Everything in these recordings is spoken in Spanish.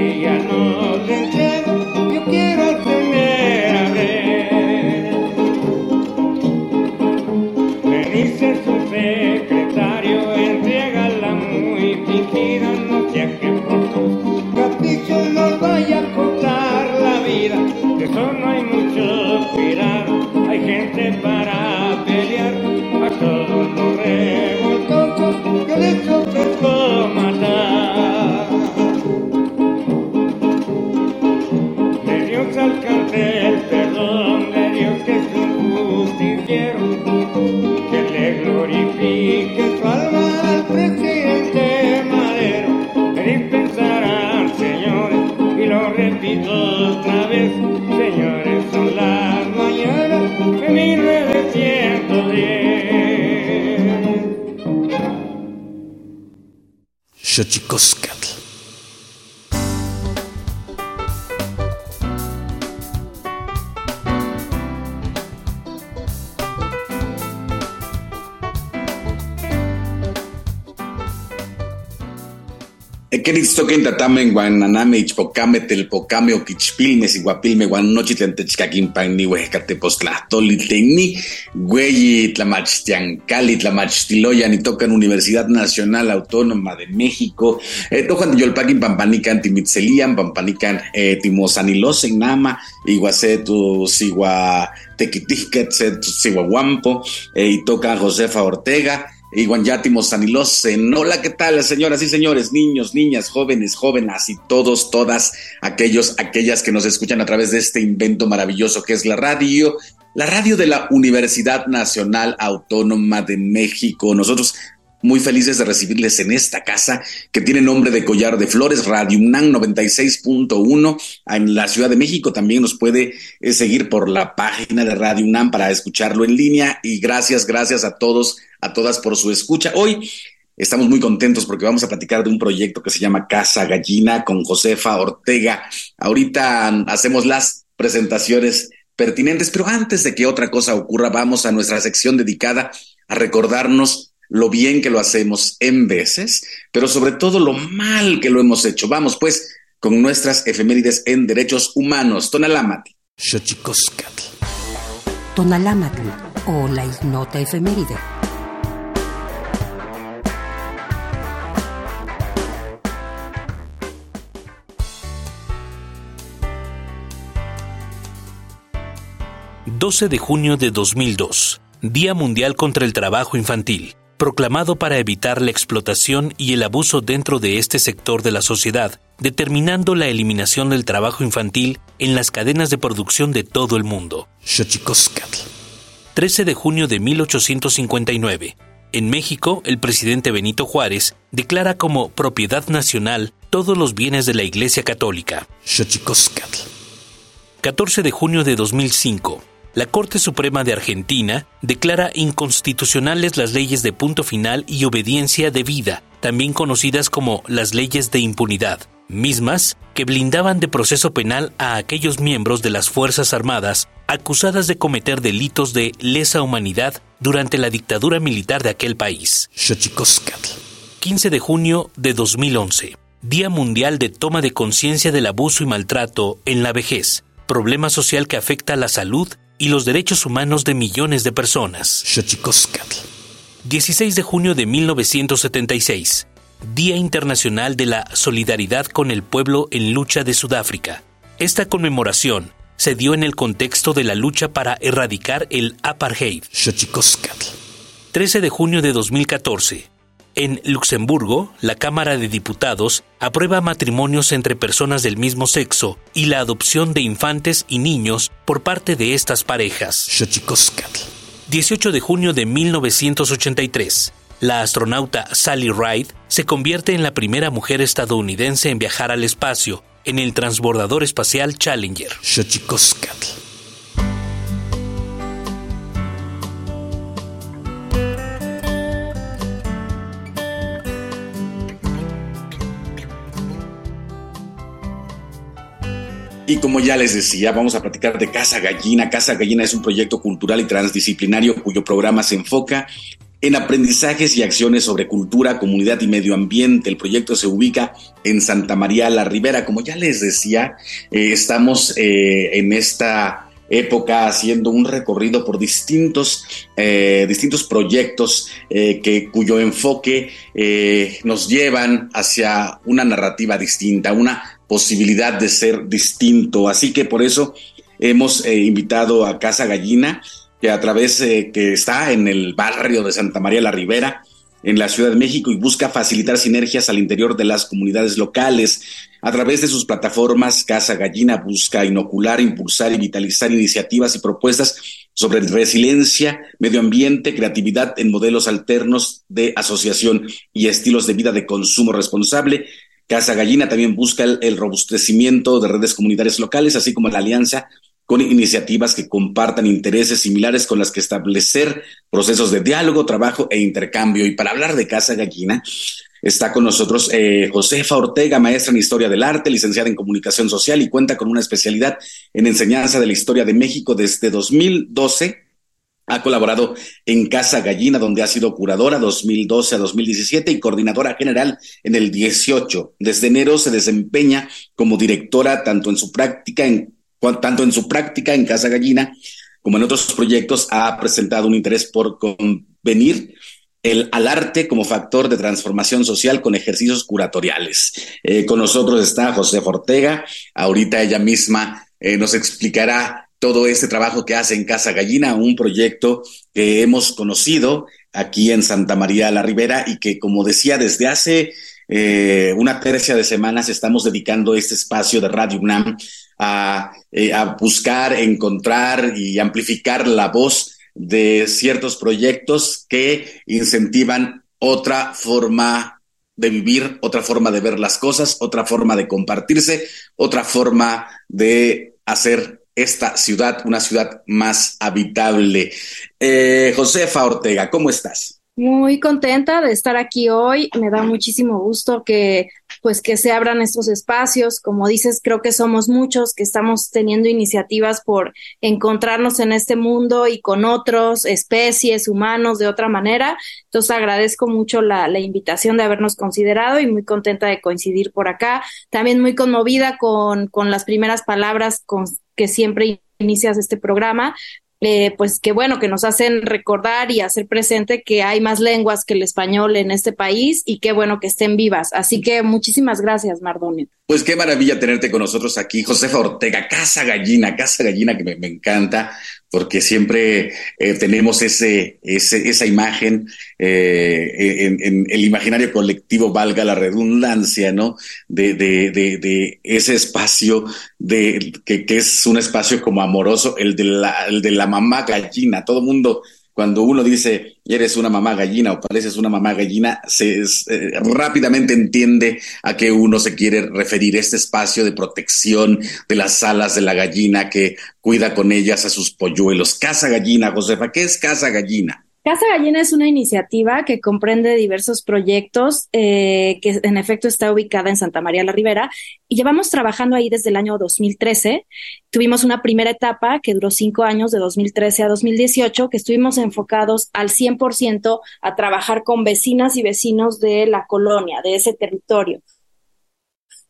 I know. Tatamen guananame ichpocame telpocame oquichpilme siguapilme guanochitlen techcaquimpanni huehcatepostlahtoli teni güeyi tlamachtiancali tlamachtiloyan y tocan Universidad Nacional Autónoma de México eh, tocan yolpaquin pampanican timitzelian pampanican eh, timosanilosen nama iguase tu sigua tequitihquet tu siguaguampo eh, y tocan Josefa Ortega Iguanyátimo Sanilosen. Hola, ¿qué tal, señoras y señores, niños, niñas, jóvenes, jóvenes y todos, todas aquellos, aquellas que nos escuchan a través de este invento maravilloso que es la radio, la radio de la Universidad Nacional Autónoma de México. Nosotros muy felices de recibirles en esta casa que tiene nombre de Collar de Flores, Radio UNAM 96.1 en la Ciudad de México. También nos puede eh, seguir por la página de Radio UNAM para escucharlo en línea. Y gracias, gracias a todos, a todas por su escucha. Hoy estamos muy contentos porque vamos a platicar de un proyecto que se llama Casa Gallina con Josefa Ortega. Ahorita hacemos las presentaciones pertinentes, pero antes de que otra cosa ocurra, vamos a nuestra sección dedicada a recordarnos lo bien que lo hacemos en veces, pero sobre todo lo mal que lo hemos hecho. Vamos pues con nuestras efemérides en derechos humanos. Tonalámatl. Tonalámatl o la ignota efeméride. ...12 de junio de 2002... Día Mundial contra el Trabajo Infantil proclamado para evitar la explotación y el abuso dentro de este sector de la sociedad, determinando la eliminación del trabajo infantil en las cadenas de producción de todo el mundo. 13 de junio de 1859. En México, el presidente Benito Juárez declara como propiedad nacional todos los bienes de la Iglesia Católica. 14 de junio de 2005 la Corte Suprema de Argentina declara inconstitucionales las leyes de punto final y obediencia debida, también conocidas como las leyes de impunidad, mismas que blindaban de proceso penal a aquellos miembros de las Fuerzas Armadas acusadas de cometer delitos de lesa humanidad durante la dictadura militar de aquel país. 15 de junio de 2011, Día Mundial de Toma de Conciencia del Abuso y Maltrato en la Vejez, problema social que afecta a la salud y los derechos humanos de millones de personas. 16 de junio de 1976, Día Internacional de la Solidaridad con el Pueblo en Lucha de Sudáfrica. Esta conmemoración se dio en el contexto de la lucha para erradicar el apartheid. 13 de junio de 2014, en Luxemburgo, la Cámara de Diputados aprueba matrimonios entre personas del mismo sexo y la adopción de infantes y niños por parte de estas parejas. 18 de junio de 1983. La astronauta Sally Ride se convierte en la primera mujer estadounidense en viajar al espacio en el transbordador espacial Challenger. Y como ya les decía, vamos a platicar de Casa Gallina. Casa Gallina es un proyecto cultural y transdisciplinario cuyo programa se enfoca en aprendizajes y acciones sobre cultura, comunidad y medio ambiente. El proyecto se ubica en Santa María la Ribera. Como ya les decía, eh, estamos eh, en esta época haciendo un recorrido por distintos, eh, distintos proyectos que, cuyo enfoque nos llevan hacia una narrativa distinta, una posibilidad de ser distinto. Así que por eso hemos eh, invitado a Casa Gallina, que a través eh, que está en el barrio de Santa María la Ribera, en la Ciudad de México, y busca facilitar sinergias al interior de las comunidades locales. A través de sus plataformas, Casa Gallina busca inocular, impulsar y vitalizar iniciativas y propuestas sobre resiliencia, medio ambiente, creatividad en modelos alternos de asociación y estilos de vida de consumo responsable, Casa Gallina también busca el, robustecimiento de redes comunitarias locales, así como la alianza con iniciativas que compartan intereses similares con las que establecer procesos de diálogo, trabajo e intercambio. Y para hablar de Casa Gallina, está con nosotros eh, Josefa Ortega, maestra en Historia del Arte, licenciada en Comunicación Social y cuenta con una especialidad en enseñanza de la historia de México desde 2012 Ha colaborado en Casa Gallina, donde ha sido curadora 2012 a 2017 y coordinadora general en el 18. Desde enero se desempeña como directora tanto en su práctica en tanto en su práctica en Casa Gallina como en otros proyectos ha presentado un interés por convenir el, al arte como factor de transformación social con ejercicios curatoriales. Eh, con nosotros está José Ortega. Ahorita ella misma eh, nos explicará todo este trabajo que hace en Casa Gallina, un proyecto que hemos conocido aquí en Santa María la Ribera y que, como decía, desde hace eh, una tercia de semanas estamos dedicando este espacio de Radio UNAM a, eh, a buscar, encontrar y amplificar la voz de ciertos proyectos que incentivan otra forma de vivir, otra forma de ver las cosas, otra forma de compartirse, otra forma de hacer esta ciudad, una ciudad más habitable. Eh, Josefa Ortega, ¿cómo estás? Muy contenta de estar aquí hoy. Me da muchísimo gusto que pues que se abran estos espacios. Como dices, creo que somos muchos que estamos teniendo iniciativas por encontrarnos en este mundo y con otros especies, humanos, de otra manera. Entonces agradezco mucho la, la invitación de habernos considerado y muy contenta de coincidir por acá. También muy conmovida con, con las primeras palabras con que siempre inicias este programa, eh, pues que bueno, que nos hacen recordar y hacer presente que hay más lenguas que el español en este país y qué bueno que estén vivas. Así que muchísimas gracias, Mardonio. Pues qué maravilla tenerte con nosotros aquí, Josefa Ortega, Casa Gallina, Casa Gallina que me, me encanta, porque siempre eh, tenemos ese, ese, esa imagen eh, en, en, el imaginario colectivo, valga la redundancia, ¿no? De, de, de, de ese espacio de, que, que, es un espacio como amoroso, el de la, el de la mamá gallina. Todo mundo cuando uno dice eres una mamá gallina o pareces una mamá gallina, se eh, rápidamente entiende a qué uno se quiere referir. Este espacio de protección de las alas de la gallina que cuida con ellas a sus polluelos. Casa Gallina, Josefa, ¿qué es Casa Gallina? Casa Gallina es una iniciativa que comprende diversos proyectos eh, que en efecto está ubicada en Santa María la Ribera y llevamos trabajando ahí desde el año 2013. Tuvimos una primera etapa que duró cinco años, de 2013 a 2018, que estuvimos enfocados al 100% a trabajar con vecinas y vecinos de la colonia, de ese territorio.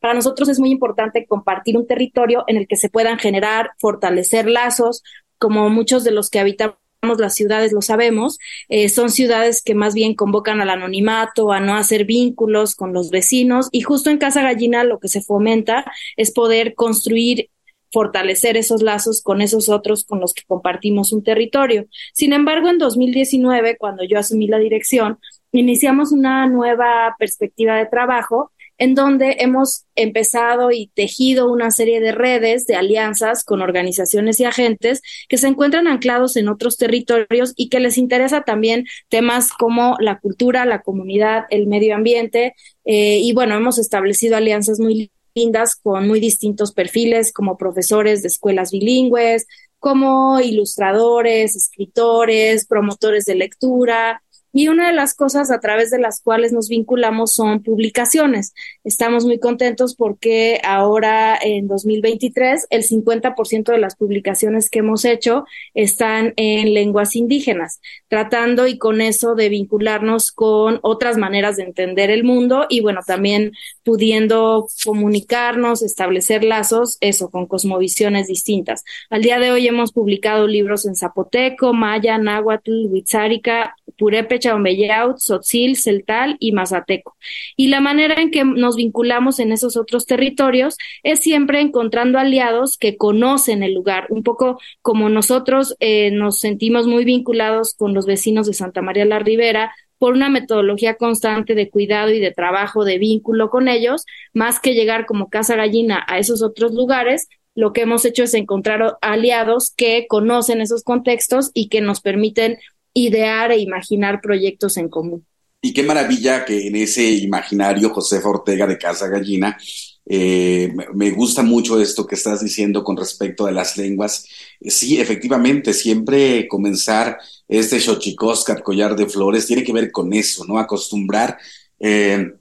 Para nosotros es muy importante compartir un territorio en el que se puedan generar, fortalecer lazos, como muchos de los que habitamos las ciudades, lo sabemos, eh, son ciudades que más bien convocan al anonimato, a no hacer vínculos con los vecinos y justo en Casa Gallina lo que se fomenta es poder construir fortalecer esos lazos con esos otros con los que compartimos un territorio. Sin embargo, en 2019, cuando yo asumí la dirección, iniciamos una nueva perspectiva de trabajo en donde hemos empezado y tejido una serie de redes, de alianzas con organizaciones y agentes que se encuentran anclados en otros territorios y que les interesa también temas como la cultura, la comunidad, el medio ambiente. Eh, y bueno, hemos establecido alianzas muy lindas con muy distintos perfiles, como profesores de escuelas bilingües, como ilustradores, escritores, promotores de lectura, y una de las cosas a través de las cuales nos vinculamos son publicaciones. Estamos muy contentos porque ahora en 2023 el 50% de las publicaciones que hemos hecho están en lenguas indígenas, tratando y con eso de vincularnos con otras maneras de entender el mundo y bueno, también pudiendo comunicarnos, establecer lazos, eso, con cosmovisiones distintas. Al día de hoy hemos publicado libros en zapoteco, maya, náhuatl, huitzárica, purépecha, ombeyaut, sotzil, celtal y mazateco. Y la manera en que nos vinculamos en esos otros territorios es siempre encontrando aliados que conocen el lugar, un poco como nosotros eh, nos sentimos muy vinculados con los vecinos de Santa María la Ribera, por una metodología constante de cuidado y de trabajo, de vínculo con ellos, más que llegar como casa gallina a esos otros lugares, lo que hemos hecho es encontrar aliados que conocen esos contextos y que nos permiten idear e imaginar proyectos en común. Y qué maravilla que en ese imaginario Josefa Ortega de Casa Gallina, eh, me gusta mucho esto que estás diciendo con respecto a las lenguas. Sí, efectivamente, siempre comenzar este Xochicóscat, collar de flores, tiene que ver con eso, ¿no? Acostumbrar eh,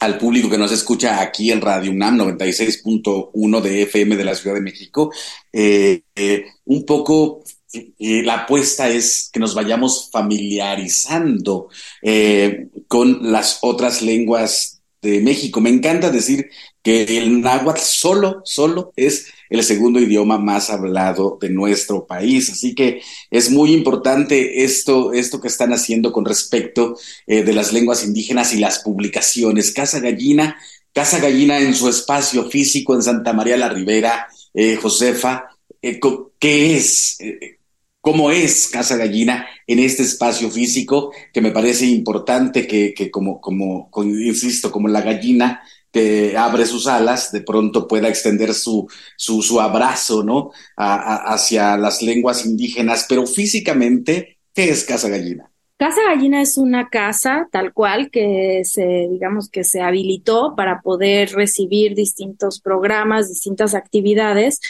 al público que nos escucha aquí en Radio UNAM 96.1 de FM de la Ciudad de México, eh, un poco y la apuesta es que nos vayamos familiarizando eh, con las otras lenguas de México. Me encanta decir que el náhuatl solo, solo es el segundo idioma más hablado de nuestro país. Así que es muy importante esto, esto que están haciendo con respecto eh, de las lenguas indígenas y las publicaciones. Casa Gallina, Casa Gallina en su espacio físico en Santa María la Ribera, eh, Josefa, ¿qué es? Cómo es Casa Gallina en este espacio físico, que me parece importante que, como, como, insisto, como la gallina que abre sus alas, de pronto pueda extender su, su, abrazo, ¿no? hacia las lenguas indígenas, pero físicamente, ¿qué es Casa Gallina? Casa Gallina es una casa tal cual que se, digamos que se habilitó para poder recibir distintos programas, distintas actividades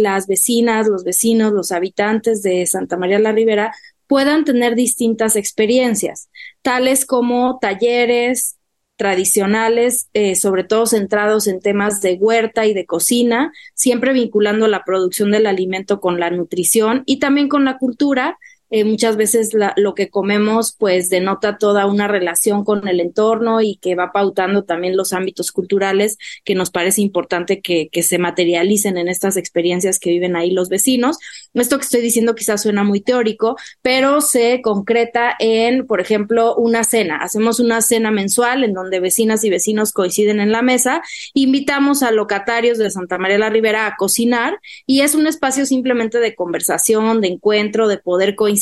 las vecinas, los vecinos, los habitantes de Santa María la Ribera puedan tener distintas experiencias, tales como talleres tradicionales, eh, sobre todo centrados en temas de huerta y de cocina, siempre vinculando la producción del alimento con la nutrición y también con la cultura, eh, muchas veces lo que comemos pues denota toda una relación con el entorno y que va pautando también los ámbitos culturales que nos parece importante que, que se materialicen en estas experiencias que viven ahí los vecinos. Esto que estoy diciendo quizás suena muy teórico, pero se concreta en, por ejemplo, una cena. Hacemos una cena mensual en donde vecinas y vecinos coinciden en la mesa, invitamos a locatarios de Santa María la Ribera a cocinar y es un espacio simplemente de conversación, de encuentro, de poder coincidir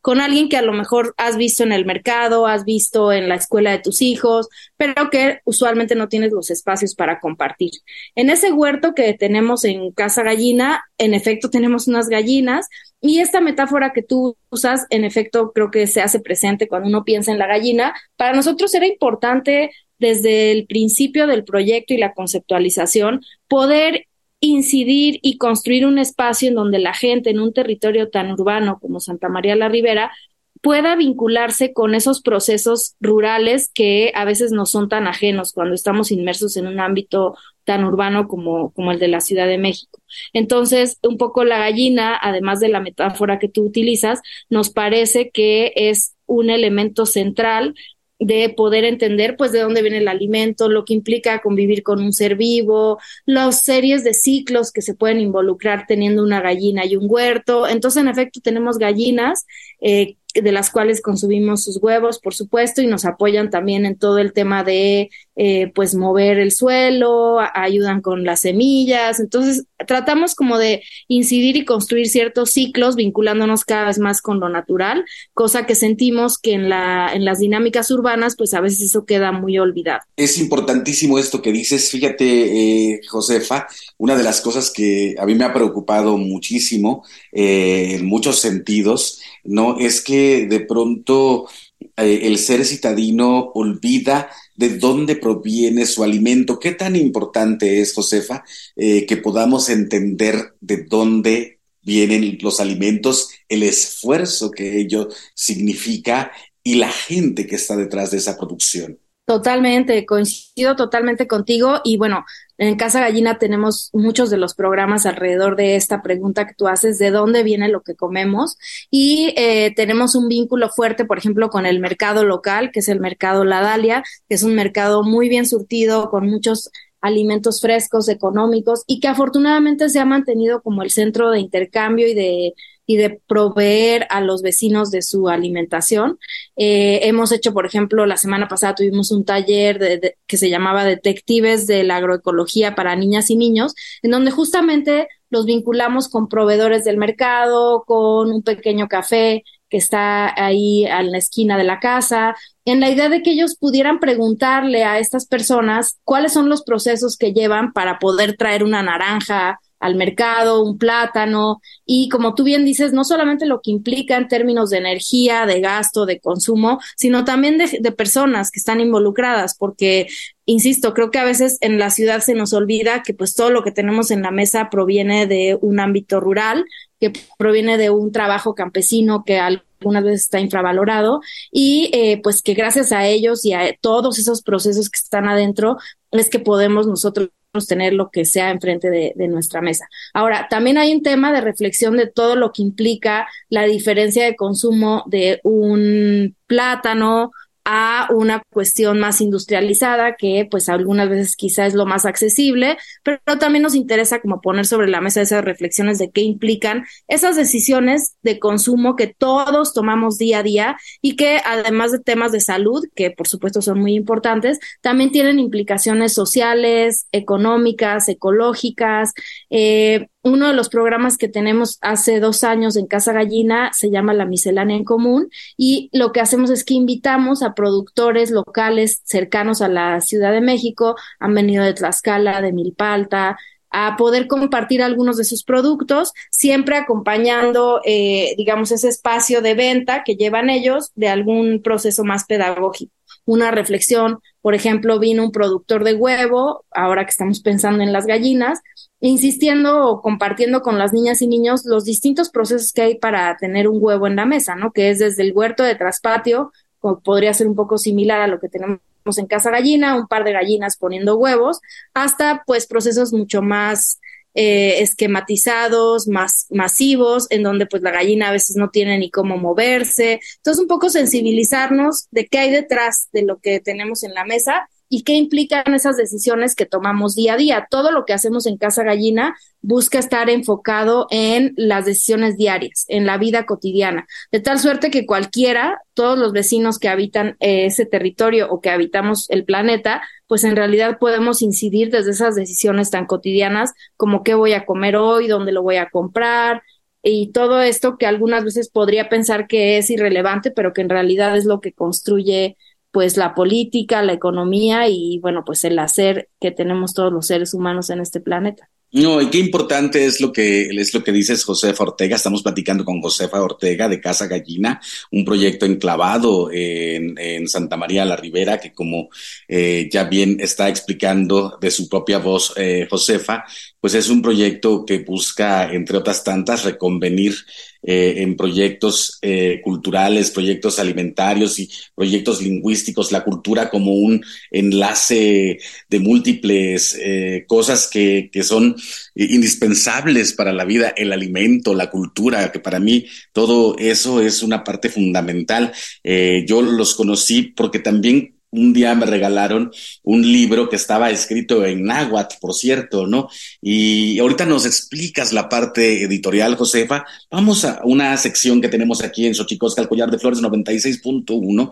con alguien que a lo mejor has visto en el mercado, has visto en la escuela de tus hijos, pero que usualmente no tienes los espacios para compartir. En ese huerto que tenemos en Casa Gallina, en efecto tenemos unas gallinas y esta metáfora que tú usas, en efecto, creo que se hace presente cuando uno piensa en la gallina. Para nosotros era importante desde el principio del proyecto y la conceptualización poder incidir y construir un espacio en donde la gente en un territorio tan urbano como Santa María la Ribera pueda vincularse con esos procesos rurales que a veces no son tan ajenos cuando estamos inmersos en un ámbito tan urbano como, como el de la Ciudad de México. Entonces, un poco la gallina, además de la metáfora que tú utilizas, nos parece que es un elemento central de poder entender pues de dónde viene el alimento, lo que implica convivir con un ser vivo, las series de ciclos que se pueden involucrar teniendo una gallina y un huerto. Entonces, en efecto, tenemos gallinas eh, de las cuales consumimos sus huevos, por supuesto, y nos apoyan también en todo el tema de, eh, pues, mover el suelo, ayudan con las semillas. Entonces, tratamos como de incidir y construir ciertos ciclos, vinculándonos cada vez más con lo natural, cosa que sentimos que en, la, en las dinámicas urbanas, pues, a veces eso queda muy olvidado. Es importantísimo esto que dices. Fíjate, eh, Josefa, una de las cosas que a mí me ha preocupado muchísimo, eh, en muchos sentidos, ¿no? Es que de pronto eh, el ser citadino olvida de dónde proviene su alimento. ¿Qué tan importante es, Josefa, eh, que podamos entender de dónde vienen los alimentos, el esfuerzo que ello significa y la gente que está detrás de esa producción? Totalmente, coincido totalmente contigo y bueno, en Casa Gallina tenemos muchos de los programas alrededor de esta pregunta que tú haces, de dónde viene lo que comemos y eh, tenemos un vínculo fuerte, por ejemplo, con el mercado local, que es el mercado La Dalia, que es un mercado muy bien surtido con muchos alimentos frescos, económicos y que afortunadamente se ha mantenido como el centro de intercambio y de y de proveer a los vecinos de su alimentación. Eh, hemos hecho, por ejemplo, la semana pasada tuvimos un taller que se llamaba Detectives de la Agroecología para Niñas y Niños, en donde justamente los vinculamos con proveedores del mercado, con un pequeño café que está ahí en la esquina de la casa, en la idea de que ellos pudieran preguntarle a estas personas cuáles son los procesos que llevan para poder traer una naranja al mercado, un plátano, y como tú bien dices, no solamente lo que implica en términos de energía, de gasto, de consumo, sino también de, personas que están involucradas, porque, insisto, creo que a veces en la ciudad se nos olvida que pues todo lo que tenemos en la mesa proviene de un ámbito rural, que proviene de un trabajo campesino que algunas veces está infravalorado. Y eh, pues que gracias a ellos y a todos esos procesos que están adentro es que podemos nosotros tener lo que sea enfrente de, de nuestra mesa. Ahora, también hay un tema de reflexión de todo lo que implica la diferencia de consumo de un plátano a una cuestión más industrializada que pues algunas veces quizá es lo más accesible, pero también nos interesa como poner sobre la mesa esas reflexiones de qué implican esas decisiones de consumo que todos tomamos día a día y que además de temas de salud, que por supuesto son muy importantes, también tienen implicaciones sociales, económicas, ecológicas, eh, uno de los programas que tenemos hace dos años en Casa Gallina se llama La Miscelánea en Común y lo que hacemos es que invitamos a productores locales cercanos a la Ciudad de México, han venido de Tlaxcala, de Milpalta, a poder compartir algunos de sus productos, siempre acompañando, eh, digamos, ese espacio de venta que llevan ellos de algún proceso más pedagógico. Una reflexión, por ejemplo, vino un productor de huevo, ahora que estamos pensando en las gallinas, insistiendo o compartiendo con las niñas y niños los distintos procesos que hay para tener un huevo en la mesa, ¿no? Que es desde el huerto de traspatio, podría ser un poco similar a lo que tenemos en casa gallina, un par de gallinas poniendo huevos, hasta pues procesos mucho más eh, esquematizados, más masivos, en donde pues la gallina a veces no tiene ni cómo moverse. Entonces, un poco sensibilizarnos de qué hay detrás de lo que tenemos en la mesa y qué implican esas decisiones que tomamos día a día. Todo lo que hacemos en Casa Gallina busca estar enfocado en las decisiones diarias, en la vida cotidiana, de tal suerte que cualquiera, todos los vecinos que habitan ese territorio o que habitamos el planeta, pues en realidad podemos incidir desde esas decisiones tan cotidianas como qué voy a comer hoy, dónde lo voy a comprar, y todo esto que algunas veces podría pensar que es irrelevante, pero que en realidad es lo que construye pues la política, la economía y bueno, pues el hacer que tenemos todos los seres humanos en este planeta. No, y qué importante es lo que es lo que dices Josefa Ortega. Estamos platicando con Josefa Ortega de Casa Gallina, un proyecto enclavado en, en Santa María la Ribera, que como eh, ya bien está explicando de su propia voz eh, Josefa, pues es un proyecto que busca, entre otras tantas, reconvenir eh, en proyectos eh, culturales, proyectos alimentarios y proyectos lingüísticos, la cultura como un enlace de múltiples eh, cosas que, que son indispensables para la vida, el alimento, la cultura, que para mí todo eso es una parte fundamental. yo los conocí porque también un día me regalaron un libro que estaba escrito en náhuatl, por cierto, ¿no? Y ahorita nos explicas la parte editorial, Josefa. Vamos a una sección que tenemos aquí en Xochicosca, el collar de flores 96.1,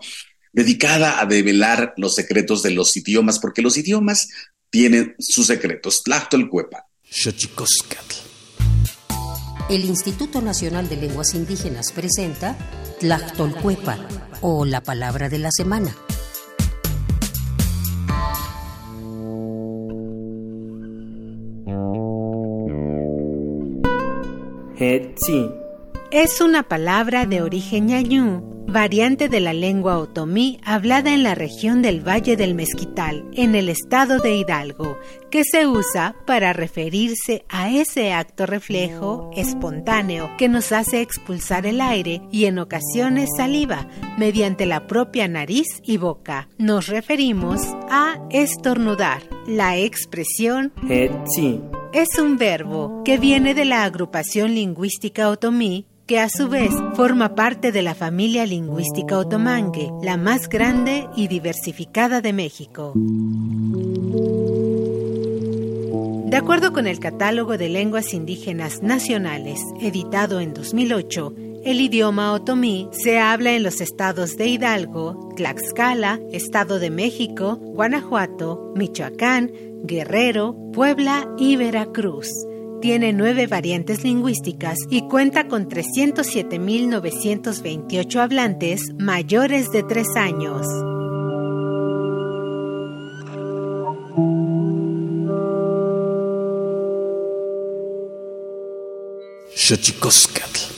dedicada a develar los secretos de los idiomas, porque los idiomas tienen sus secretos. Tlachtolcuepa. Xochicoscatl. El Instituto Nacional de Lenguas Indígenas presenta Tlachtolcuepa, o la palabra de la semana. Es una palabra de origen ñañú, variante de la lengua otomí hablada en la región del Valle del Mezquital, en el estado de Hidalgo, que se usa para referirse a ese acto reflejo espontáneo que nos hace expulsar el aire y en ocasiones saliva mediante la propia nariz y boca. Nos referimos a estornudar. La expresión es un verbo que viene de la agrupación lingüística otomí que a su vez forma parte de la familia lingüística otomangue, la más grande y diversificada de México. De acuerdo con el Catálogo de Lenguas Indígenas Nacionales, editado en 2008, el idioma otomí se habla en los estados de Hidalgo, Tlaxcala, Estado de México, Guanajuato, Michoacán, Guerrero, Puebla y Veracruz. Tiene nueve variantes lingüísticas y cuenta con 307.928 hablantes mayores de tres años. Xochicoscatl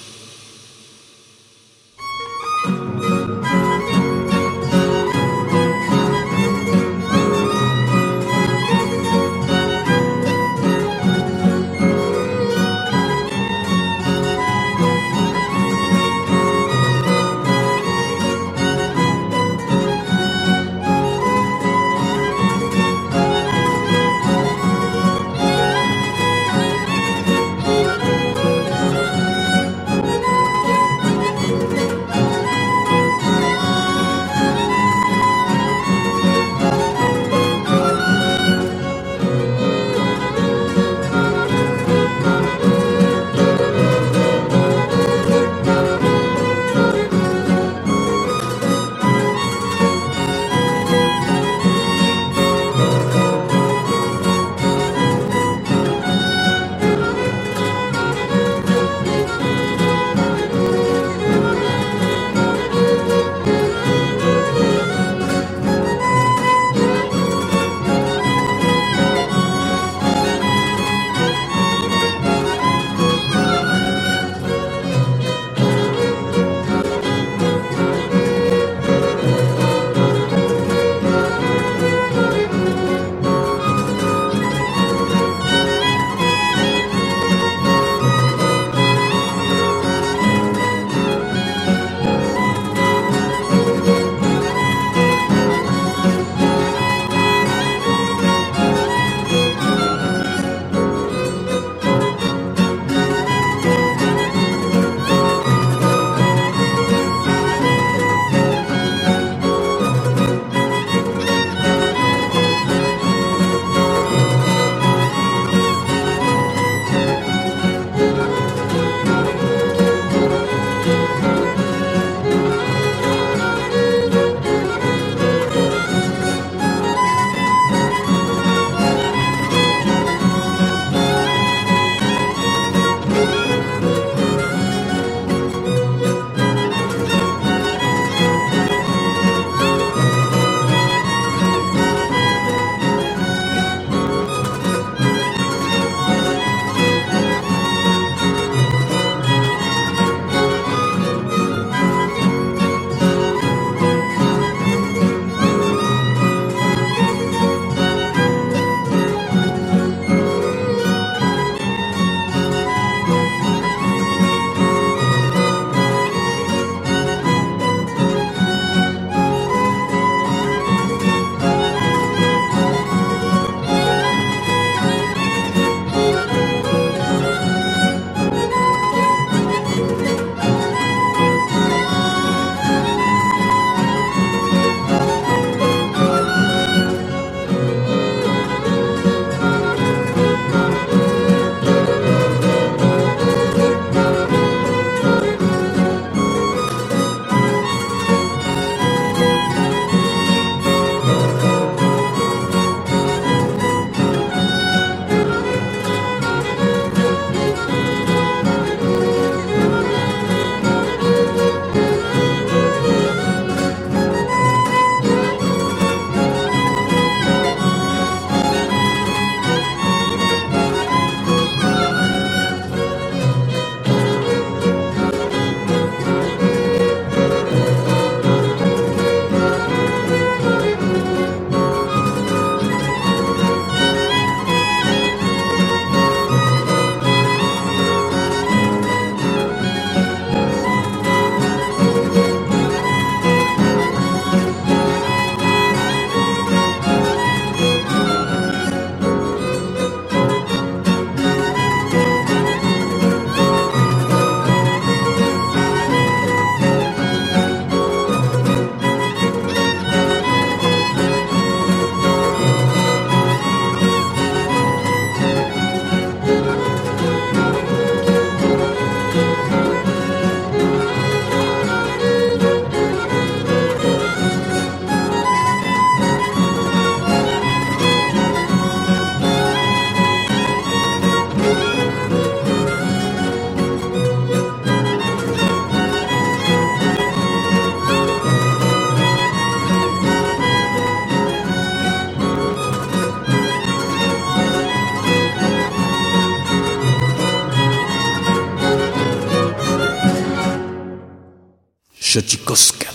Y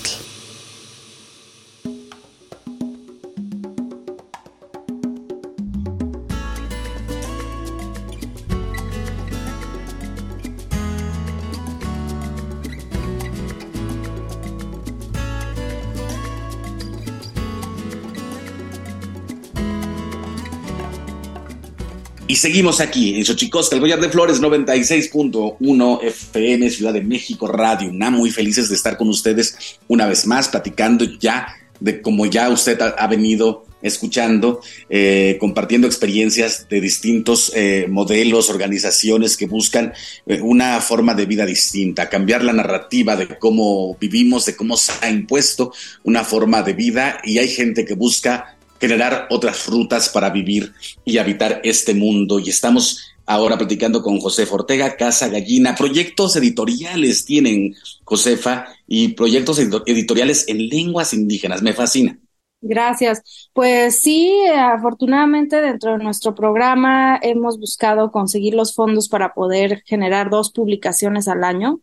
seguimos aquí en Xochicosca, el Collar de Flores 96.1 FM, Ciudad de México, Radio UNAM. Muy felices de estar con ustedes una vez más, platicando ya de cómo ya usted ha, venido escuchando, eh, compartiendo experiencias de distintos eh, modelos, organizaciones que buscan eh, una forma de vida distinta, cambiar la narrativa de cómo vivimos, de cómo se ha impuesto una forma de vida y hay gente que busca generar otras rutas para vivir y habitar este mundo. Y estamos ahora platicando con Josefa Ortega, Casa Gallina. Proyectos editoriales tienen, Josefa, y proyectos editoriales en lenguas indígenas. Me fascina. Gracias. Pues sí, afortunadamente dentro de nuestro programa hemos buscado conseguir los fondos para poder generar dos publicaciones al año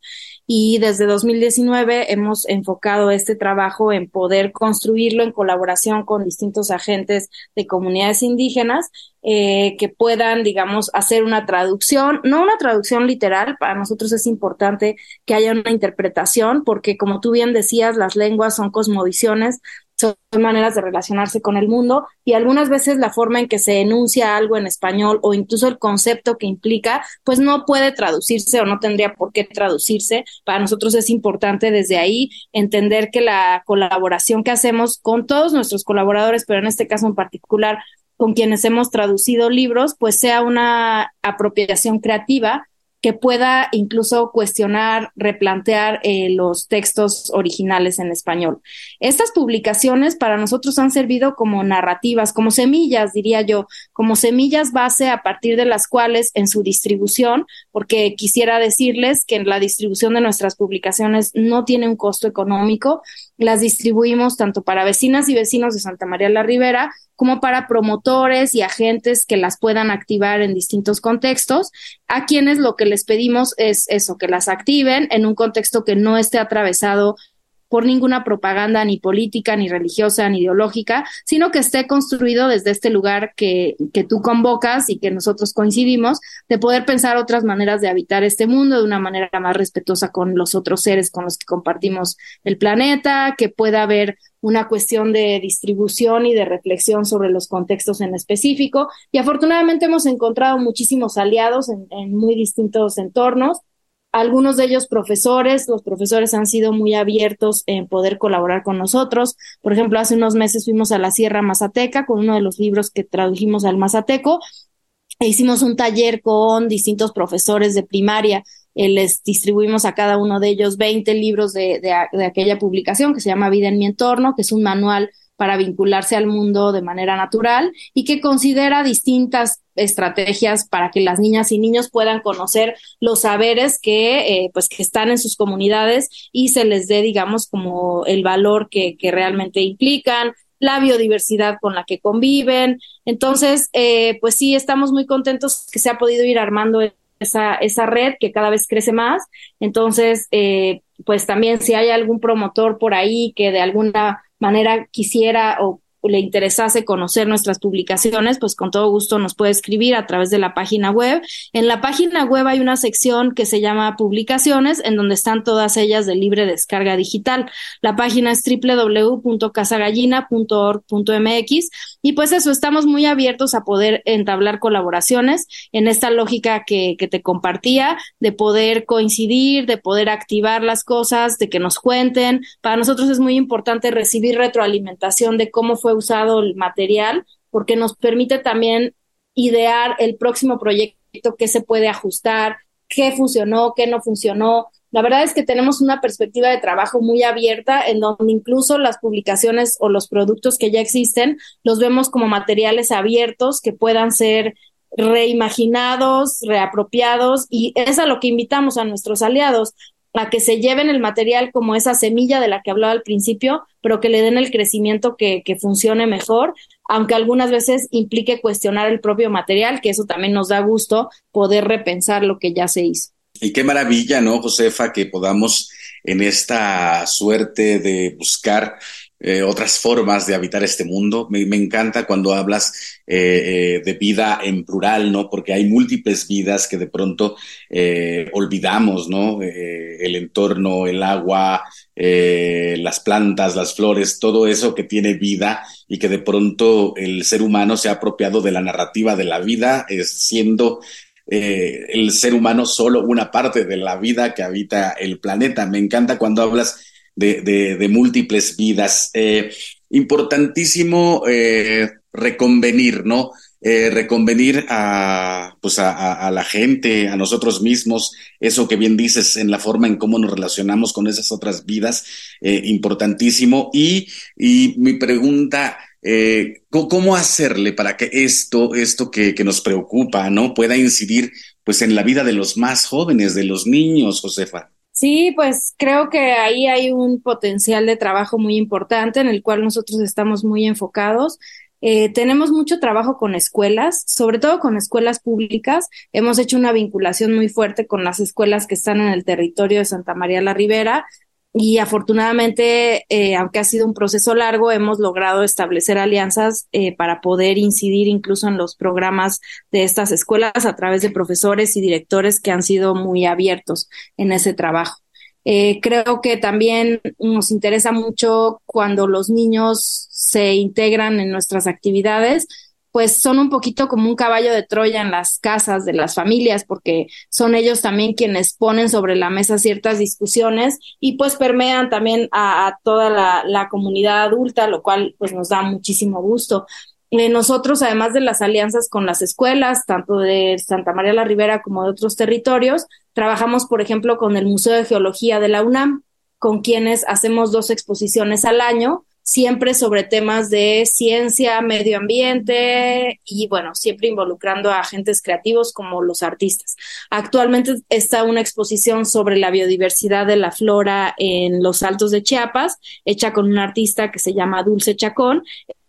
y desde 2019 hemos enfocado este trabajo en poder construirlo en colaboración con distintos agentes de comunidades indígenas eh, que puedan, digamos, hacer una traducción, no una traducción literal, para nosotros es importante que haya una interpretación, porque como tú bien decías, las lenguas son cosmovisiones, son maneras de relacionarse con el mundo y algunas veces la forma en que se enuncia algo en español o incluso el concepto que implica, pues no puede traducirse o no tendría por qué traducirse. Para nosotros es importante desde ahí entender que la colaboración que hacemos con todos nuestros colaboradores, pero en este caso en particular con quienes hemos traducido libros, pues sea una apropiación creativa que pueda incluso cuestionar, replantear eh, los textos originales en español. Estas publicaciones para nosotros han servido como narrativas, como semillas, diría yo, como semillas base a partir de las cuales en su distribución, porque quisiera decirles que la distribución de nuestras publicaciones no tiene un costo económico, las distribuimos tanto para vecinas y vecinos de Santa María la Ribera como para promotores y agentes que las puedan activar en distintos contextos, a quienes lo que les pedimos es eso, que las activen en un contexto que no esté atravesado por ninguna propaganda ni política, ni religiosa, ni ideológica, sino que esté construido desde este lugar que, que tú convocas y que nosotros coincidimos, de poder pensar otras maneras de habitar este mundo de una manera más respetuosa con los otros seres con los que compartimos el planeta, que pueda haber una cuestión de distribución y de reflexión sobre los contextos en específico. Y afortunadamente hemos encontrado muchísimos aliados en, en muy distintos entornos algunos de ellos profesores, los profesores han sido muy abiertos en poder colaborar con nosotros. Por ejemplo, hace unos meses fuimos a la Sierra Mazateca con uno de los libros que tradujimos al Mazateco e hicimos un taller con distintos profesores de primaria. Eh, les distribuimos a cada uno de ellos 20 libros de, de aquella publicación que se llama Vida en mi entorno, que es un manual para vincularse al mundo de manera natural y que considera distintas estrategias para que las niñas y niños puedan conocer los saberes que eh, pues que están en sus comunidades y se les dé digamos como el valor que, que realmente implican la biodiversidad con la que conviven. Entonces eh, pues sí estamos muy contentos que se ha podido ir armando esa, esa red que cada vez crece más. Entonces eh, pues también si hay algún promotor por ahí que de alguna manera quisiera o le interesase conocer nuestras publicaciones, pues con todo gusto nos puede escribir a través de la página web. En la página web hay una sección que se llama publicaciones, en donde están todas ellas de libre descarga digital. La página es www.casagallina.org.mx y pues eso, estamos muy abiertos a poder entablar colaboraciones en esta lógica que, que te compartía, de poder coincidir, de poder activar las cosas, de que nos cuenten. Para nosotros es muy importante recibir retroalimentación de cómo fue usado el material, porque nos permite también idear el próximo proyecto, qué se puede ajustar, qué funcionó, qué no funcionó. La verdad es que tenemos una perspectiva de trabajo muy abierta en donde incluso las publicaciones o los productos que ya existen los vemos como materiales abiertos que puedan ser reimaginados, reapropiados y es a lo que invitamos a nuestros aliados a que se lleven el material como esa semilla de la que hablaba al principio, pero que le den el crecimiento que, que funcione mejor, aunque algunas veces implique cuestionar el propio material, que eso también nos da gusto poder repensar lo que ya se hizo. Y qué maravilla, ¿no, Josefa, que podamos en esta suerte de buscar eh, otras formas de habitar este mundo. Me, encanta cuando hablas eh, eh, de vida en plural, ¿no? Porque hay múltiples vidas que de pronto olvidamos, ¿no? el entorno, el agua, las plantas, las flores, todo eso que tiene vida y que de pronto el ser humano se ha apropiado de la narrativa de la vida, siendo el ser humano solo una parte de la vida que habita el planeta. Me encanta cuando hablas de, múltiples vidas. Eh, importantísimo eh, reconvenir, ¿no? Eh, reconvenir a, pues a, la gente, a nosotros mismos, eso que bien dices en la forma en cómo nos relacionamos con esas otras vidas, importantísimo. Y, y mi pregunta, ¿cómo hacerle para que esto, esto que, que, nos preocupa, ¿no? Pueda incidir pues en la vida de los más jóvenes, de los niños, Josefa? Sí, pues creo que ahí hay un potencial de trabajo muy importante en el cual nosotros estamos muy enfocados. Eh, tenemos mucho trabajo con escuelas, sobre todo con escuelas públicas. Hemos hecho una vinculación muy fuerte con las escuelas que están en el territorio de Santa María la Ribera y afortunadamente, eh, aunque ha sido un proceso largo, hemos logrado establecer alianzas eh, para poder incidir incluso en los programas de estas escuelas a través de profesores y directores que han sido muy abiertos en ese trabajo. Eh, creo que también nos interesa mucho cuando los niños se integran en nuestras actividades pues son un poquito como un caballo de Troya en las casas de las familias, porque son ellos también quienes ponen sobre la mesa ciertas discusiones y pues permean también a, toda la, comunidad adulta, lo cual pues nos da muchísimo gusto. Eh, nosotros, además de las alianzas con las escuelas, tanto de Santa María la Ribera como de otros territorios, trabajamos, por ejemplo, con el Museo de Geología de la UNAM, con quienes hacemos dos exposiciones al año siempre sobre temas de ciencia, medio ambiente y bueno, siempre involucrando a agentes creativos como los artistas. Actualmente está una exposición sobre la biodiversidad de la flora en los Altos de Chiapas, hecha con un artista que se llama Dulce Chacón.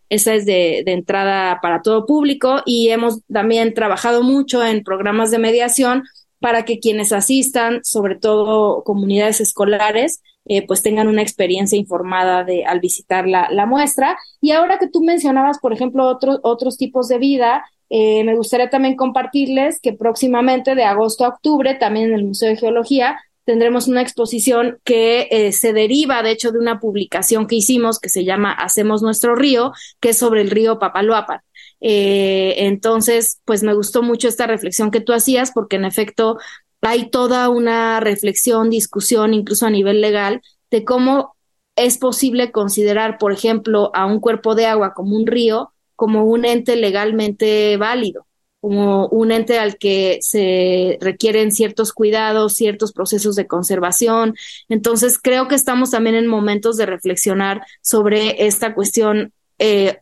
Esa es de, entrada para todo público y hemos también trabajado mucho en programas de mediación para que quienes asistan, sobre todo comunidades escolares, eh, pues tengan una experiencia informada de, al visitar la, muestra. Y ahora que tú mencionabas, por ejemplo, otros otros tipos de vida, eh, me gustaría también compartirles que próximamente, de agosto a octubre, también en el Museo de Geología, tendremos una exposición que eh, se deriva, de hecho, de una publicación que hicimos que se llama Hacemos nuestro río, que es sobre el río Papaloapan. Entonces, pues me gustó mucho esta reflexión que tú hacías, porque en efecto hay toda una reflexión, discusión, incluso a nivel legal, de cómo es posible considerar, por ejemplo, a un cuerpo de agua como un río como un ente legalmente válido, como un ente al que se requieren ciertos cuidados, ciertos procesos de conservación. Entonces, creo que estamos también en momentos de reflexionar sobre esta cuestión eh,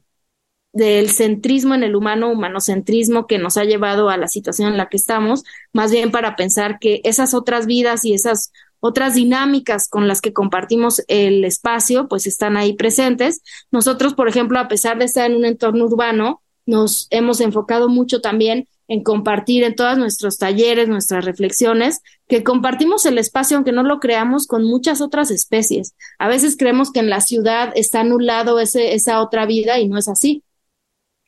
del centrismo en el humano, humanocentrismo que nos ha llevado a la situación en la que estamos, más bien para pensar que esas otras vidas y esas otras dinámicas con las que compartimos el espacio, pues están ahí presentes. Nosotros, por ejemplo, a pesar de estar en un entorno urbano, nos hemos enfocado mucho también en compartir en todos nuestros talleres, nuestras reflexiones, que compartimos el espacio, aunque no lo creamos, con muchas otras especies. A veces creemos que en la ciudad está anulado ese, esa otra vida y no es así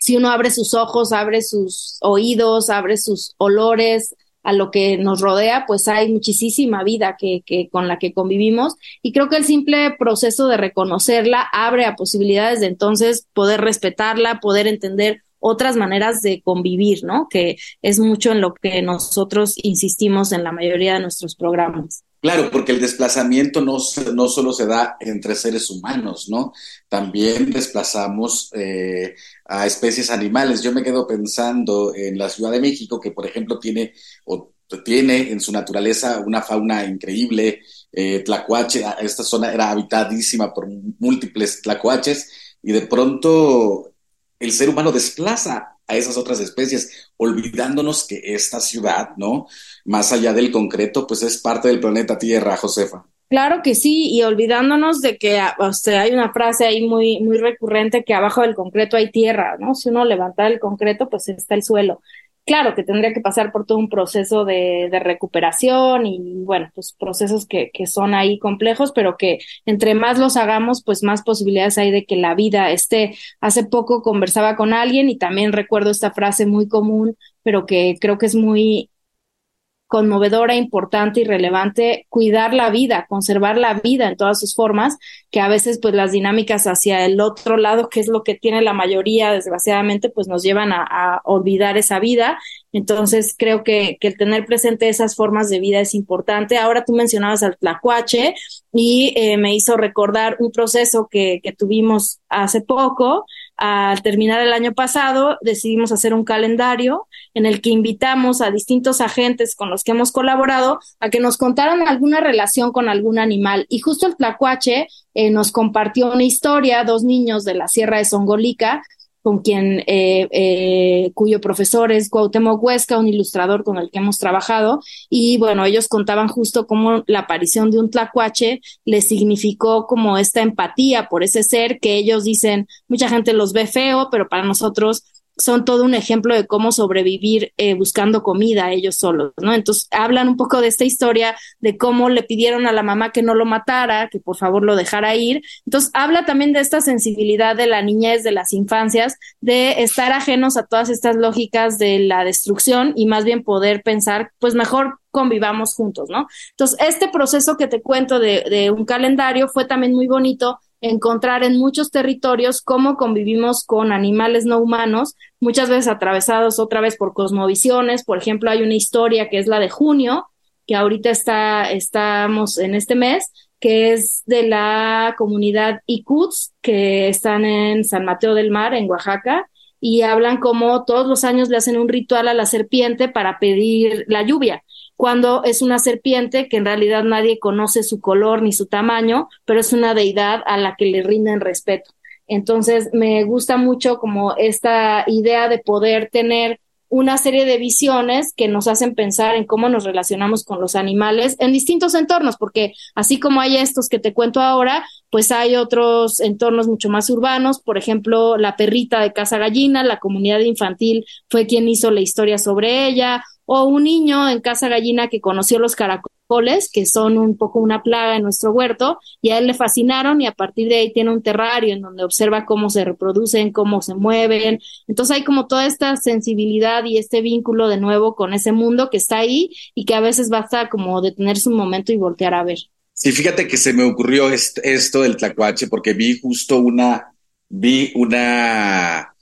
si uno abre sus ojos, abre sus oídos, abre sus olores a lo que nos rodea, pues hay muchísima vida que, que con la que convivimos y creo que el simple proceso de reconocerla abre a posibilidades de entonces poder respetarla, poder entender otras maneras de convivir, ¿no? Que es mucho en lo que nosotros insistimos en la mayoría de nuestros programas. Claro, porque el desplazamiento no, no solo se da entre seres humanos, ¿no? También desplazamos eh, a especies animales. Yo me quedo pensando en la Ciudad de México, que por ejemplo tiene, o tiene en su naturaleza una fauna increíble. Eh, tlacuache, esta zona era habitadísima por múltiples tlacuaches y de pronto el ser humano desplaza a esas otras especies, olvidándonos que esta ciudad, ¿no? Más allá del concreto, pues es parte del planeta Tierra, Josefa. Claro que sí, y olvidándonos de que o sea, hay una frase ahí muy, muy recurrente que abajo del concreto hay tierra, ¿no? Si uno levanta el concreto, pues está el suelo. Claro que tendría que pasar por todo un proceso de, recuperación y bueno, pues procesos que, que, son ahí complejos, pero que entre más los hagamos, pues más posibilidades hay de que la vida esté. Hace poco conversaba con alguien y también recuerdo esta frase muy común, pero que creo que es muy conmovedora, importante y relevante cuidar la vida, conservar la vida en todas sus formas, que a veces pues las dinámicas hacia el otro lado, que es lo que tiene la mayoría, desgraciadamente, pues nos llevan a, olvidar esa vida. Entonces creo que, el tener presente esas formas de vida es importante. Ahora tú mencionabas al tlacuache y eh, me hizo recordar un proceso que tuvimos hace poco, al terminar el año pasado, decidimos hacer un calendario en el que invitamos a distintos agentes con los que hemos colaborado a que nos contaran alguna relación con algún animal. Y justo el Tlacuache eh, nos compartió una historia, dos niños de la Sierra de Songolica, con quien, eh, eh, cuyo profesor es Cuauhtémoc Huesca, un ilustrador con el que hemos trabajado, y bueno, ellos contaban justo cómo la aparición de un tlacuache les significó como esta empatía por ese ser que ellos dicen, mucha gente los ve feo, pero para nosotros son todo un ejemplo de cómo sobrevivir eh, buscando comida ellos solos, ¿no? Entonces hablan un poco de esta historia de cómo le pidieron a la mamá que no lo matara, que por favor lo dejara ir. Entonces habla también de esta sensibilidad de la niñez, de las infancias, de estar ajenos a todas estas lógicas de la destrucción y más bien poder pensar, pues mejor convivamos juntos, ¿no? Entonces, este proceso que te cuento de, de un calendario fue también muy bonito encontrar en muchos territorios cómo convivimos con animales no humanos, muchas veces atravesados otra vez por cosmovisiones. Por ejemplo, hay una historia que es la de junio, que ahorita está, estamos en este mes, que es de la comunidad Icuts, que están en San Mateo del Mar, en Oaxaca, y hablan como todos los años le hacen un ritual a la serpiente para pedir la lluvia cuando es una serpiente que en realidad nadie conoce su color ni su tamaño, pero es una deidad a la que le rinden respeto. Entonces, me gusta mucho como esta idea de poder tener una serie de visiones que nos hacen pensar en cómo nos relacionamos con los animales en distintos entornos, porque así como hay estos que te cuento ahora, pues hay otros entornos mucho más urbanos, por ejemplo, la perrita de Casa Gallina, la comunidad infantil fue quien hizo la historia sobre ella, o un niño en Casa Gallina que conoció los caracoles, que son un poco una plaga en nuestro huerto, y a él le fascinaron y a partir de ahí tiene un terrario en donde observa cómo se reproducen, cómo se mueven. Entonces hay como toda esta sensibilidad y este vínculo de nuevo con ese mundo que está ahí y que a veces basta como detenerse un momento y voltear a ver. Sí, fíjate que se me ocurrió esto del tlacuache porque vi justo una, vi una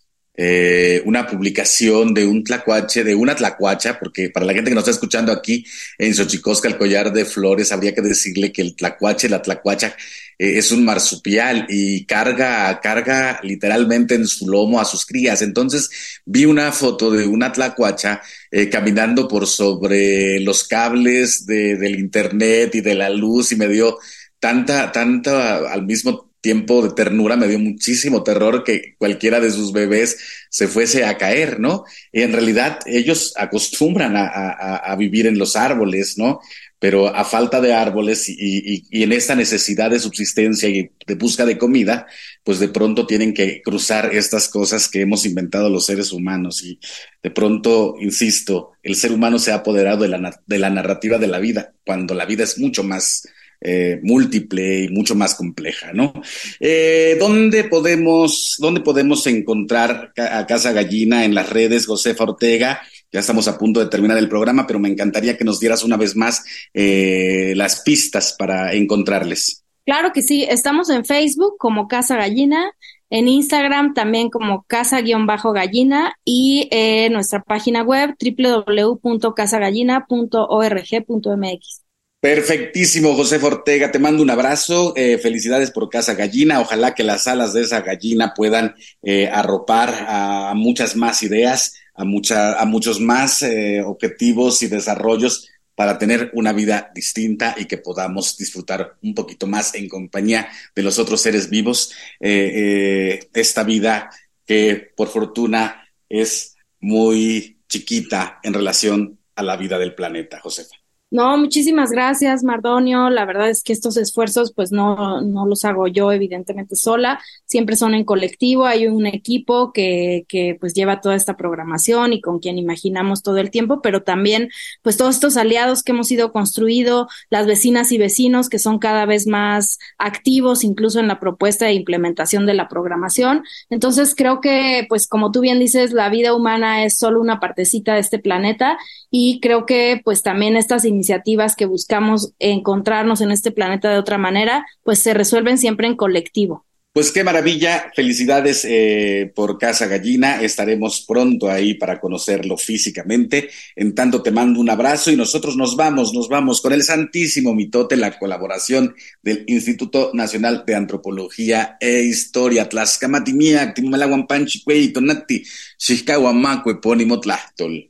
eh, una publicación de un tlacuache, de una tlacuacha, porque para la gente que nos está escuchando aquí en Xochicosca, el collar de flores, habría que decirle que el tlacuache, la tlacuacha, eh, es un marsupial y carga, carga literalmente en su lomo a sus crías. Entonces vi una foto de una tlacuacha eh, caminando por sobre los cables de, del internet y de la luz y me dio tanta, tanta al mismo tiempo de ternura, me dio muchísimo terror que cualquiera de sus bebés se fuese a caer, ¿no? Y en realidad ellos acostumbran a, vivir en los árboles, ¿no? Pero a falta de árboles y, en esta necesidad de subsistencia y de busca de comida, pues de pronto tienen que cruzar estas cosas que hemos inventado los seres humanos. Y de pronto, insisto, el ser humano se ha apoderado de la, de la narrativa de la vida, cuando la vida es mucho más eh, múltiple y mucho más compleja, ¿no? Eh, ¿dónde, podemos, ¿Dónde podemos encontrar a Casa Gallina en las redes, Josefa Ortega? Ya estamos a punto de terminar el programa, pero me encantaría que nos dieras una vez más eh, las pistas para encontrarles. Claro que sí, estamos en Facebook como Casa Gallina, en Instagram también como casa-gallina y en nuestra página web www.casagallina.org.mx. Perfectísimo, José Ortega. Te mando un abrazo. Eh, felicidades por Casa Gallina. Ojalá que las alas de esa gallina puedan eh, arropar a, muchas más ideas, a, mucha, a muchos más eh, objetivos y desarrollos para tener una vida distinta y que podamos disfrutar un poquito más en compañía de los otros seres vivos. esta vida que por fortuna es muy chiquita en relación a la vida del planeta, Josefa. No, muchísimas gracias, Mardonio. La verdad es que estos esfuerzos, pues no, no los hago yo, evidentemente, sola. Siempre son en colectivo. Hay un equipo que, que pues lleva toda esta programación y con quien imaginamos todo el tiempo, pero también, pues todos estos aliados que hemos ido construido, las vecinas y vecinos que son cada vez más activos, incluso en la propuesta e implementación de la programación. Entonces, creo que, pues como tú bien dices, la vida humana es solo una partecita de este planeta y creo que, pues también estas iniciativas iniciativas que buscamos encontrarnos en este planeta de otra manera, pues se resuelven siempre en colectivo. Pues qué maravilla, felicidades eh, por Casa Gallina, estaremos pronto ahí para conocerlo físicamente. En tanto te mando un abrazo y nosotros nos vamos, nos vamos con el Santísimo Mitote, la colaboración del Instituto Nacional de Antropología e Historia, Tlaxcamatimia, Timalaguampanchi, Tonati, Epónimo Tlachtol.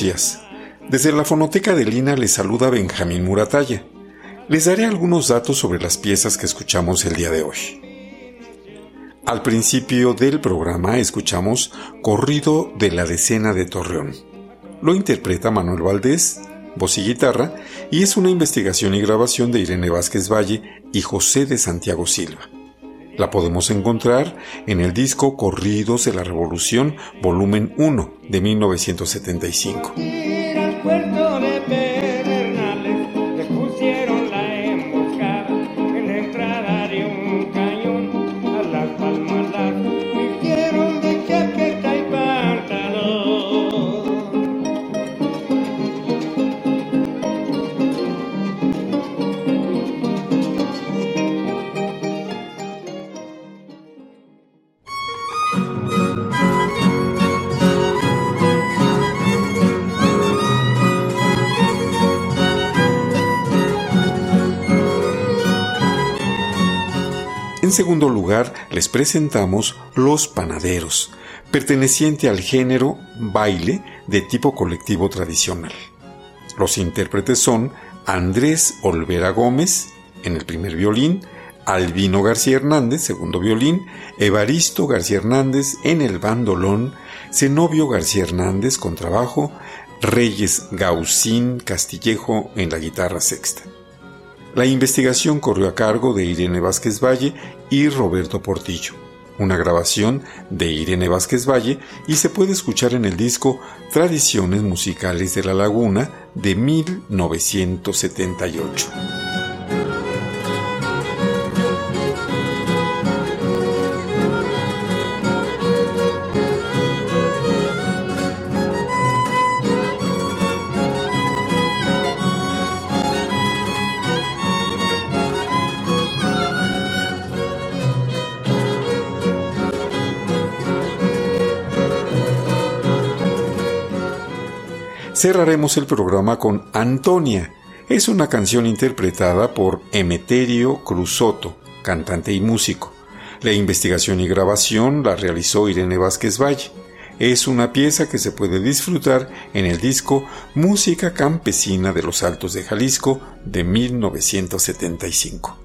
Días. Desde la fonoteca de Lina les saluda Benjamín Muratalla. Les daré algunos datos sobre las piezas que escuchamos el día de hoy. Al principio del programa escuchamos Corrido de la Decena de Torreón. Lo interpreta Manuel Valdés, voz y guitarra, y es una investigación y grabación de Irene Vázquez Valle y José de Santiago Silva. La podemos encontrar en el disco Corridos de la Revolución, volumen 1 de 1975. En segundo lugar, les presentamos Los Panaderos, perteneciente al género baile de tipo colectivo tradicional. Los intérpretes son Andrés Olvera Gómez en el primer violín, Albino García Hernández, segundo violín, Evaristo García Hernández en el bandolón, Zenobio García Hernández con trabajo, Reyes Gausín Castillejo en la guitarra sexta. La investigación corrió a cargo de Irene Vázquez Valle y Roberto Portillo. Una grabación de Irene Vázquez Valle y se puede escuchar en el disco Tradiciones Musicales de la Laguna de 1978. Cerraremos el programa con Antonia. Es una canción interpretada por Emeterio Cruzoto, cantante y músico. La investigación y grabación la realizó Irene Vázquez Valle. Es una pieza que se puede disfrutar en el disco Música Campesina de los Altos de Jalisco de 1975.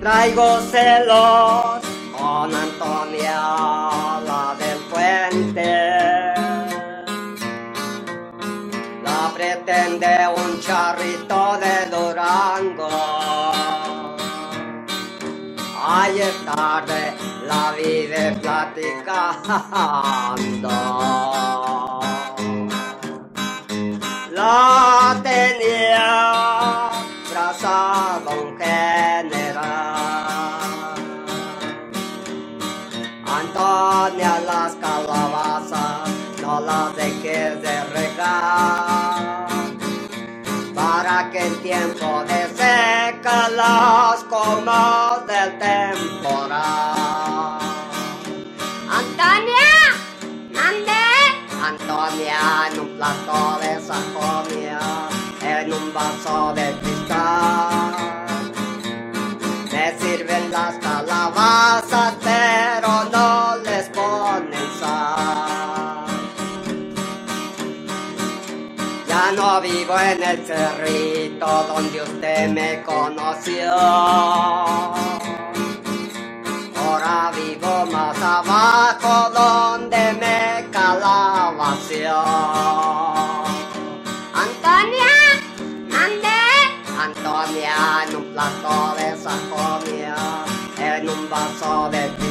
Traigo celos con Antonia, vende un charrito de Durango. Ayer tarde la vive platicando. La tenía trazado un general. Antonia las calabazas no las dejes de regar para que en tiempo de seca las comas del temporal. Antonia, mande. Antonia en un plato de sajonia, en un vaso de cristal. Me sirven las el cerrito donde usted me conoció. Ahora vivo más abajo donde me calabació. Antonia, mande. Antonia en un plato de sajonia, en un vaso de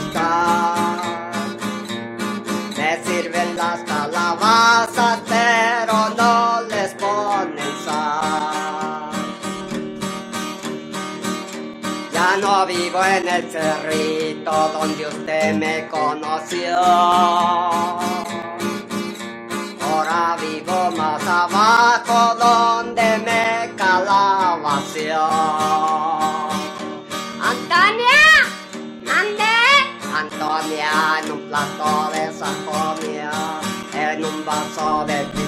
el cerrito donde usted me conoció. Ahora vivo más abajo donde me calabació. Antonia, mande. Antonia en un plato de sajonia, en un vaso de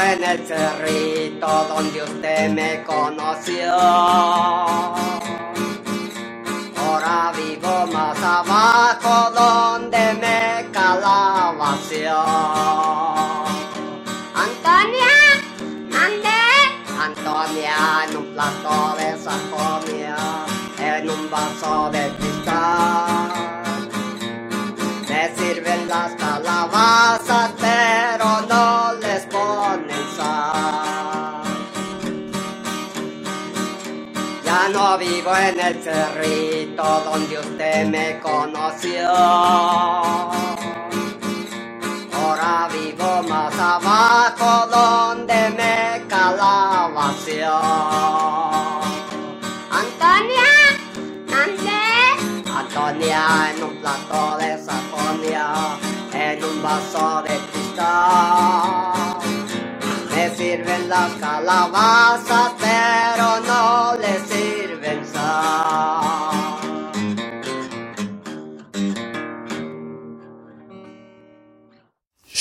en el cerrito donde usted me conoció. Ahora vivo más abajo donde me calabació. Antonia, mande. Antonia en un plato de sajonia, en un vaso de cristal. Vivo en el cerrito donde usted me conoció. Ahora vivo más abajo donde me calabació. Antonia, mande. Antonia en un plato de sajonia, en un vaso de cristal. Me sirven las calabazas, pero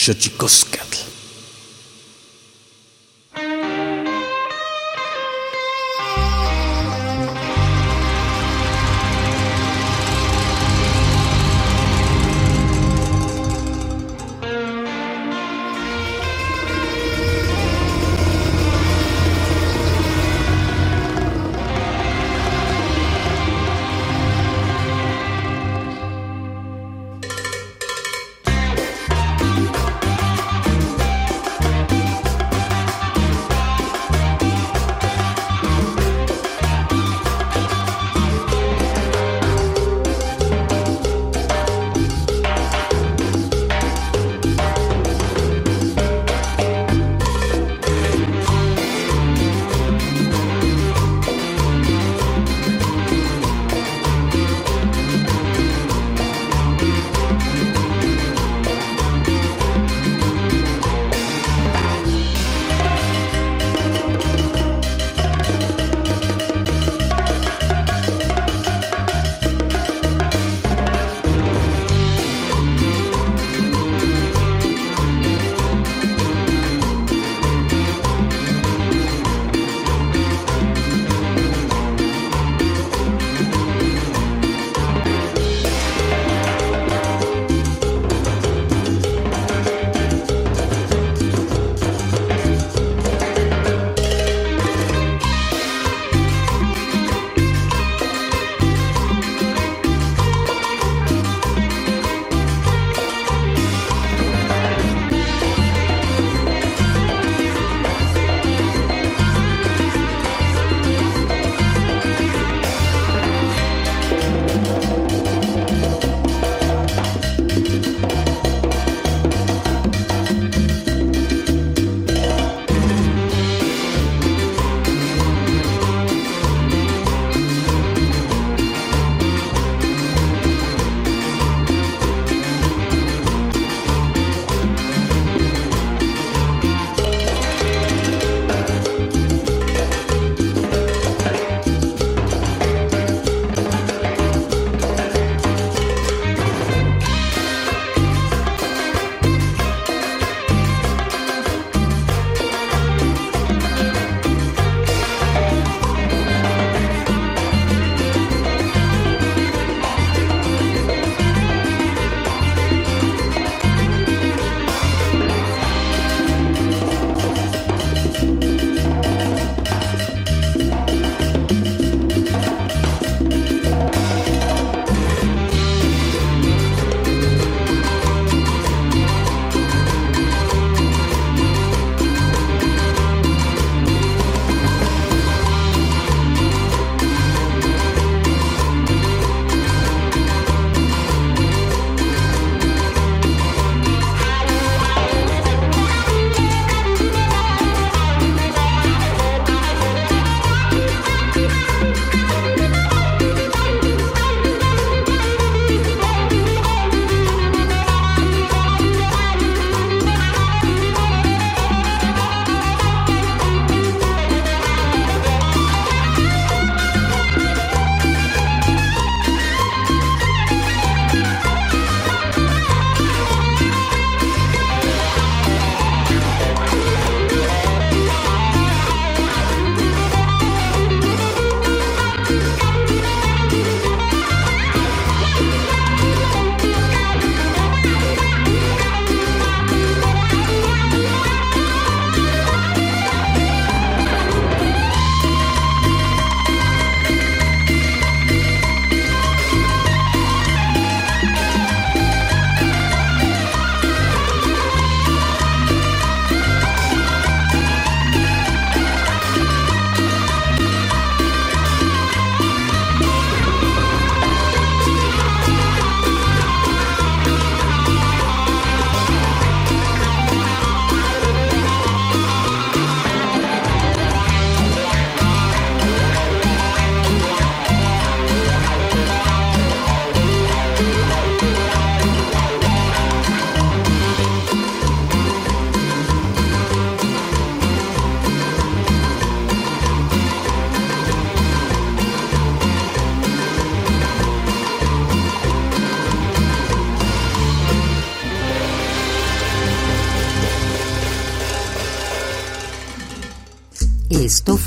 Sjøtjikoskall.